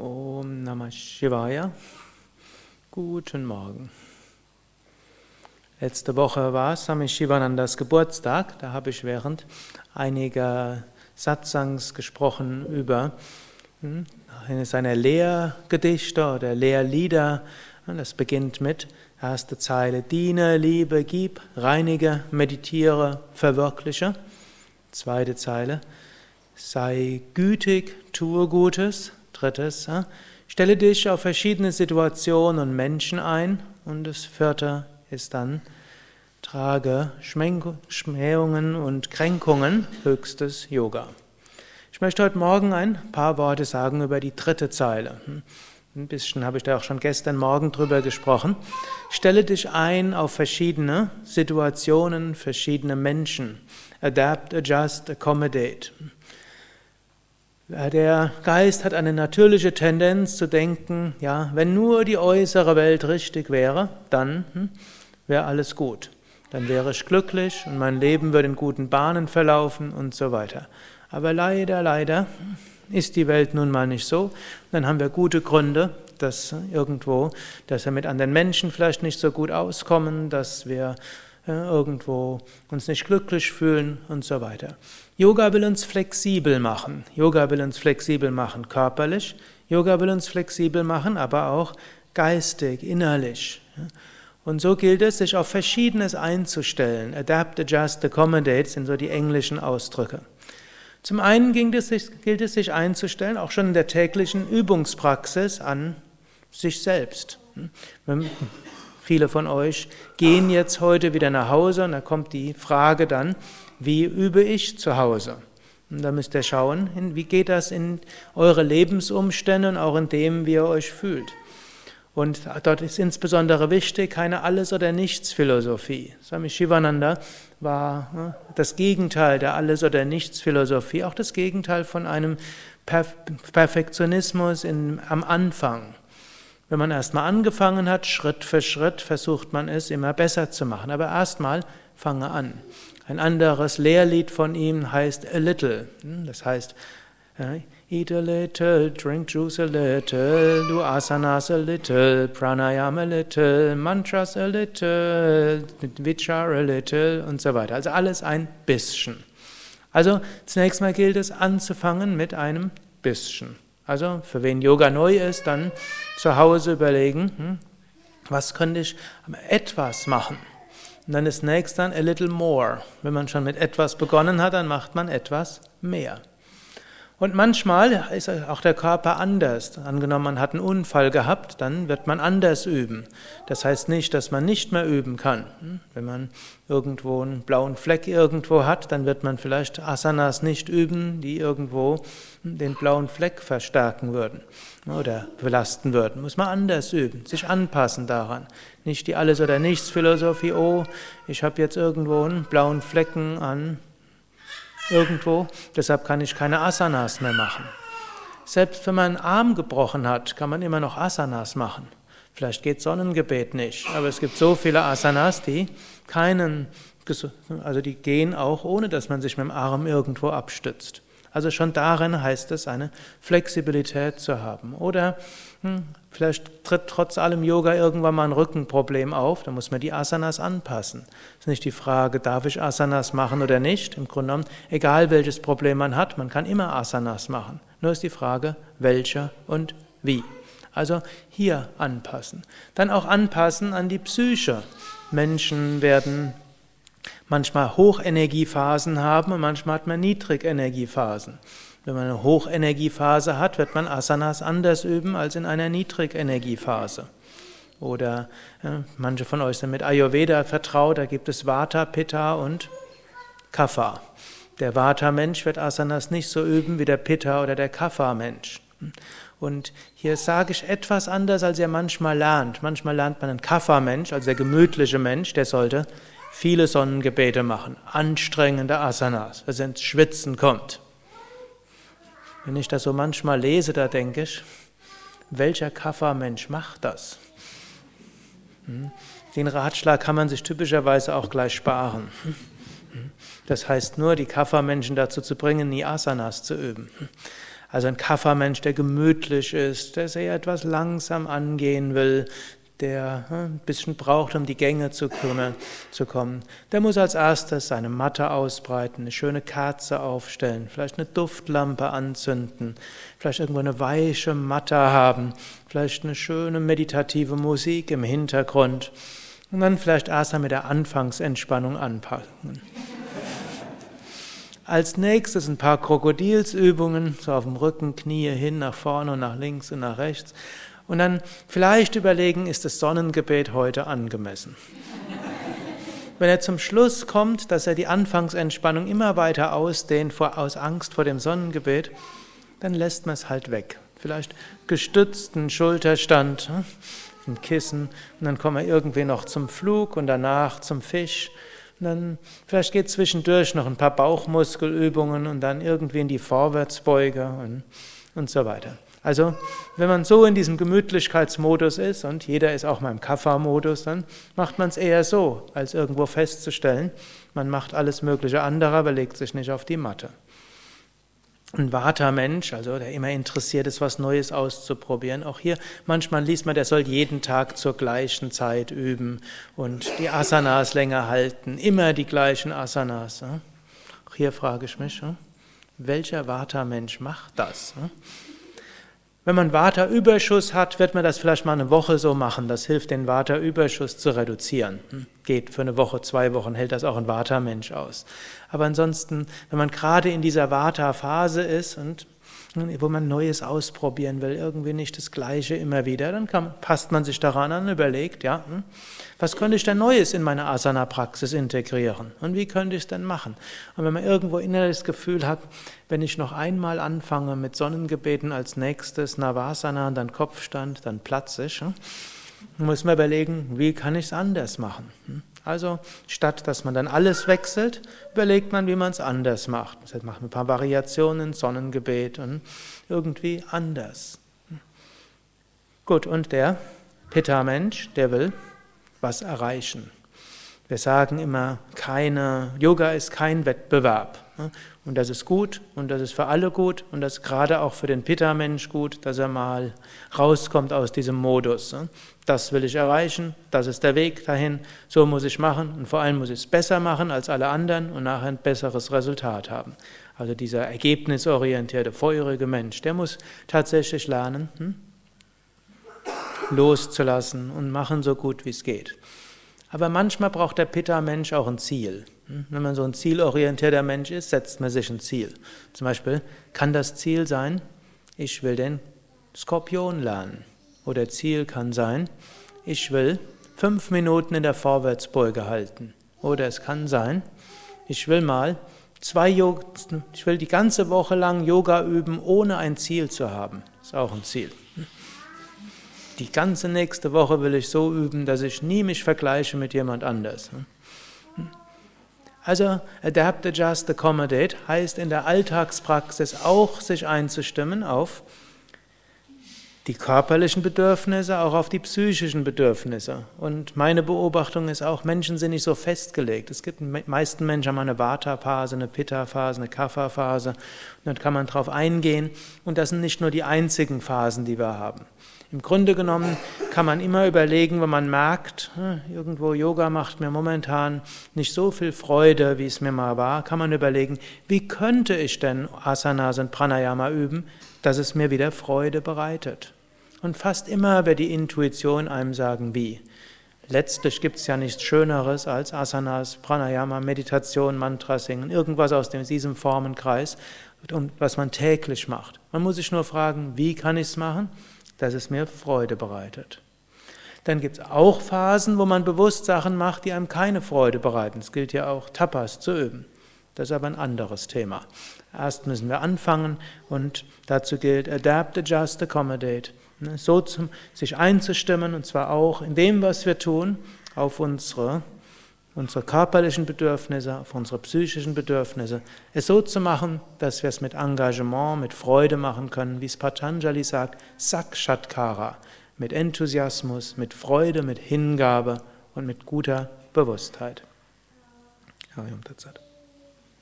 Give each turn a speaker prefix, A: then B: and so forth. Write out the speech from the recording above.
A: Om Namah Shivaya. Guten Morgen. Letzte Woche war Swami Shivanandas Geburtstag. Da habe ich während einiger Satsangs gesprochen über hm, eines seiner Lehrgedichte oder Lehrlieder. Das beginnt mit erste Zeile: Diene, liebe, gib, reinige, meditiere, verwirkliche. Zweite Zeile: Sei gütig, tue Gutes. Drittes: Stelle dich auf verschiedene Situationen und Menschen ein. Und das vierte ist dann: Trage Schmähungen und Kränkungen, höchstes Yoga. Ich möchte heute Morgen ein paar Worte sagen über die dritte Zeile. Ein bisschen habe ich da auch schon gestern Morgen drüber gesprochen. Stelle dich ein auf verschiedene Situationen, verschiedene Menschen. Adapt, adjust, accommodate. Der Geist hat eine natürliche Tendenz zu denken, ja, wenn nur die äußere Welt richtig wäre, dann hm, wäre alles gut. Dann wäre ich glücklich und mein Leben würde in guten Bahnen verlaufen und so weiter. Aber leider, leider ist die Welt nun mal nicht so. Dann haben wir gute Gründe, dass irgendwo, dass wir mit anderen Menschen vielleicht nicht so gut auskommen, dass wir äh, irgendwo uns nicht glücklich fühlen und so weiter. Yoga will uns flexibel machen. Yoga will uns flexibel machen körperlich. Yoga will uns flexibel machen, aber auch geistig, innerlich. Und so gilt es, sich auf Verschiedenes einzustellen. Adapt, adjust, accommodate sind so die englischen Ausdrücke. Zum einen gilt es, sich einzustellen, auch schon in der täglichen Übungspraxis an sich selbst. Viele von euch gehen jetzt heute wieder nach Hause und da kommt die Frage dann, wie übe ich zu Hause? Und da müsst ihr schauen, wie geht das in eure Lebensumstände und auch in dem, wie ihr euch fühlt. Und dort ist insbesondere wichtig, keine Alles- oder Nichts-Philosophie. Swami Shivananda war ne, das Gegenteil der Alles- oder Nichts-Philosophie, auch das Gegenteil von einem Perfektionismus am Anfang. Wenn man erstmal angefangen hat, Schritt für Schritt versucht man es immer besser zu machen. Aber erstmal fange an. Ein anderes Lehrlied von ihm heißt A Little. Hm, das heißt, Eat a little, drink juice a little, do asanas a little, pranayama a little, mantras a little, vichar a little und so weiter. Also alles ein bisschen. Also zunächst mal gilt es anzufangen mit einem bisschen. Also für wen Yoga neu ist, dann zu Hause überlegen, hm, was könnte ich etwas machen. Und dann ist nächstes dann a little more. Wenn man schon mit etwas begonnen hat, dann macht man etwas mehr. Und manchmal ist auch der Körper anders. Angenommen, man hat einen Unfall gehabt, dann wird man anders üben. Das heißt nicht, dass man nicht mehr üben kann. Wenn man irgendwo einen blauen Fleck irgendwo hat, dann wird man vielleicht Asanas nicht üben, die irgendwo den blauen Fleck verstärken würden oder belasten würden. Muss man anders üben, sich anpassen daran. Nicht die Alles- oder Nichts-Philosophie, oh, ich habe jetzt irgendwo einen blauen Flecken an irgendwo, deshalb kann ich keine Asanas mehr machen. Selbst wenn man einen Arm gebrochen hat, kann man immer noch Asanas machen. Vielleicht geht Sonnengebet nicht, aber es gibt so viele Asanas, die keinen, also die gehen auch ohne, dass man sich mit dem Arm irgendwo abstützt. Also schon darin heißt es, eine Flexibilität zu haben. Oder hm, vielleicht tritt trotz allem Yoga irgendwann mal ein Rückenproblem auf, da muss man die Asanas anpassen. Es ist nicht die Frage, darf ich Asanas machen oder nicht. Im Grunde genommen, egal welches Problem man hat, man kann immer Asanas machen. Nur ist die Frage, welcher und wie. Also hier anpassen. Dann auch anpassen an die Psyche. Menschen werden manchmal Hochenergiephasen haben und manchmal hat man Niedrigenergiephasen. Wenn man eine Hochenergiephase hat, wird man Asanas anders üben als in einer Niedrigenergiephase. Oder äh, manche von euch sind mit Ayurveda vertraut, da gibt es Vata, Pitta und Kapha. Der Vata-Mensch wird Asanas nicht so üben wie der Pitta oder der Kapha-Mensch. Und hier sage ich etwas anders, als ihr manchmal lernt. Manchmal lernt man einen Kapha-Mensch, also der gemütliche Mensch, der sollte viele Sonnengebete machen, anstrengende Asanas, dass er ins Schwitzen kommt. Wenn ich das so manchmal lese, da denke ich, welcher Kaffermensch macht das? Hm? Den Ratschlag kann man sich typischerweise auch gleich sparen. Das heißt nur, die Kaffermenschen dazu zu bringen, nie Asanas zu üben. Also ein Kaffermensch, der gemütlich ist, der sehr etwas langsam angehen will, der hm, ein bisschen braucht, um die Gänge zu, kümmern, zu kommen, der muss als erstes seine Matte ausbreiten, eine schöne Kerze aufstellen, vielleicht eine Duftlampe anzünden, vielleicht irgendwo eine weiche Matte haben, vielleicht eine schöne meditative Musik im Hintergrund und dann vielleicht erst einmal mit der Anfangsentspannung anpacken. Als nächstes ein paar Krokodilsübungen, so auf dem Rücken, Knie hin, nach vorne und nach links und nach rechts. Und dann vielleicht überlegen, ist das Sonnengebet heute angemessen? Wenn er zum Schluss kommt, dass er die Anfangsentspannung immer weiter ausdehnt vor, aus Angst vor dem Sonnengebet, dann lässt man es halt weg. Vielleicht gestützten Schulterstand, hm, ein Kissen, und dann kommen wir irgendwie noch zum Flug und danach zum Fisch. Und dann vielleicht geht zwischendurch noch ein paar Bauchmuskelübungen und dann irgendwie in die Vorwärtsbeuge und, und so weiter. Also, wenn man so in diesem Gemütlichkeitsmodus ist und jeder ist auch mal im Kaffa-Modus, dann macht man es eher so, als irgendwo festzustellen, man macht alles Mögliche andere, aber legt sich nicht auf die Matte. Ein Vata-Mensch, also der immer interessiert ist, was Neues auszuprobieren. Auch hier, manchmal liest man, der soll jeden Tag zur gleichen Zeit üben und die Asanas länger halten, immer die gleichen Asanas. Auch hier frage ich mich, welcher Vata-Mensch macht das? Wenn man Vata-Überschuss hat, wird man das vielleicht mal eine Woche so machen. Das hilft, den Vata-Überschuss zu reduzieren. Hm? Geht für eine Woche, zwei Wochen, hält das auch ein Vata-Mensch aus. Aber ansonsten, wenn man gerade in dieser Vata-Phase ist und wo man Neues ausprobieren will, irgendwie nicht das Gleiche immer wieder, dann kann, passt man sich daran an überlegt, ja, hm, was könnte ich denn Neues in meine Asana-Praxis integrieren und wie könnte ich es denn machen? Und wenn man irgendwo innerlich das Gefühl hat, wenn ich noch einmal anfange mit Sonnengebeten als nächstes Navasana dann Kopfstand, dann platze ich, hm, muss man überlegen, wie kann ich es anders machen? Also statt dass man dann alles wechselt, überlegt man, wie man es anders macht. Das heißt, macht ein paar Variationen, Sonnengebet und irgendwie anders. Gut, und der Pitta-Mensch, der will was erreichen. Wir sagen immer, keine, Yoga ist kein Wettbewerb. Und das ist gut und das ist für alle gut und das ist gerade auch für den Pitta-Mensch gut, dass er mal rauskommt aus diesem Modus. Das will ich erreichen, das ist der Weg dahin, so muss ich machen und vor allem muss ich es besser machen als alle anderen und nachher ein besseres Resultat haben. Also dieser ergebnisorientierte, feurige Mensch, der muss tatsächlich lernen, hm? loszulassen und machen so gut wie es geht. Aber manchmal braucht der Pitta-Mensch auch ein Ziel. Wenn man so ein zielorientierter Mensch ist, setzt man sich ein Ziel. Zum Beispiel kann das Ziel sein, ich will den Skorpion lernen. Oder Ziel kann sein, ich will fünf Minuten in der Vorwärtsbeuge halten. Oder es kann sein, ich will mal zwei Yoga, ich will die ganze Woche lang Yoga üben, ohne ein Ziel zu haben. Ist auch ein Ziel. Die ganze nächste Woche will ich so üben, dass ich nie mich vergleiche mit jemand anders. Also adapt, adjust, accommodate heißt in der Alltagspraxis auch sich einzustimmen auf die körperlichen Bedürfnisse, auch auf die psychischen Bedürfnisse. Und meine Beobachtung ist auch, Menschen sind nicht so festgelegt. Es gibt, meisten Menschen haben eine Vata-Phase, eine Pitta-Phase, eine Kapha-Phase. Und dann kann man darauf eingehen. Und das sind nicht nur die einzigen Phasen, die wir haben. Im Grunde genommen kann man immer überlegen, wenn man merkt, hm, irgendwo Yoga macht mir momentan nicht so viel Freude, wie es mir mal war, kann man überlegen, wie könnte ich denn Asanas und Pranayama üben, dass es mir wieder Freude bereitet. Und fast immer wird die Intuition einem sagen, wie. Letztlich gibt es ja nichts Schöneres als Asanas, Pranayama, Meditation, Mantra singen, irgendwas aus diesem Formenkreis, was man täglich macht. Man muss sich nur fragen, wie kann ich es machen? dass es mir Freude bereitet. Dann gibt es auch Phasen, wo man bewusst Sachen macht, die einem keine Freude bereiten. Es gilt ja auch, Tapas zu üben. Das ist aber ein anderes Thema. Erst müssen wir anfangen und dazu gilt Adapt, Adjust, Accommodate. Ne, so zum, sich einzustimmen und zwar auch in dem, was wir tun, auf unsere, unsere körperlichen Bedürfnisse, auf unsere psychischen Bedürfnisse. Es so zu machen, dass wir es mit Engagement, mit Freude machen können, wie es Patanjali sagt, Sakshatkara, mit Enthusiasmus, mit Freude, mit Hingabe und mit guter Bewusstheit. Ja,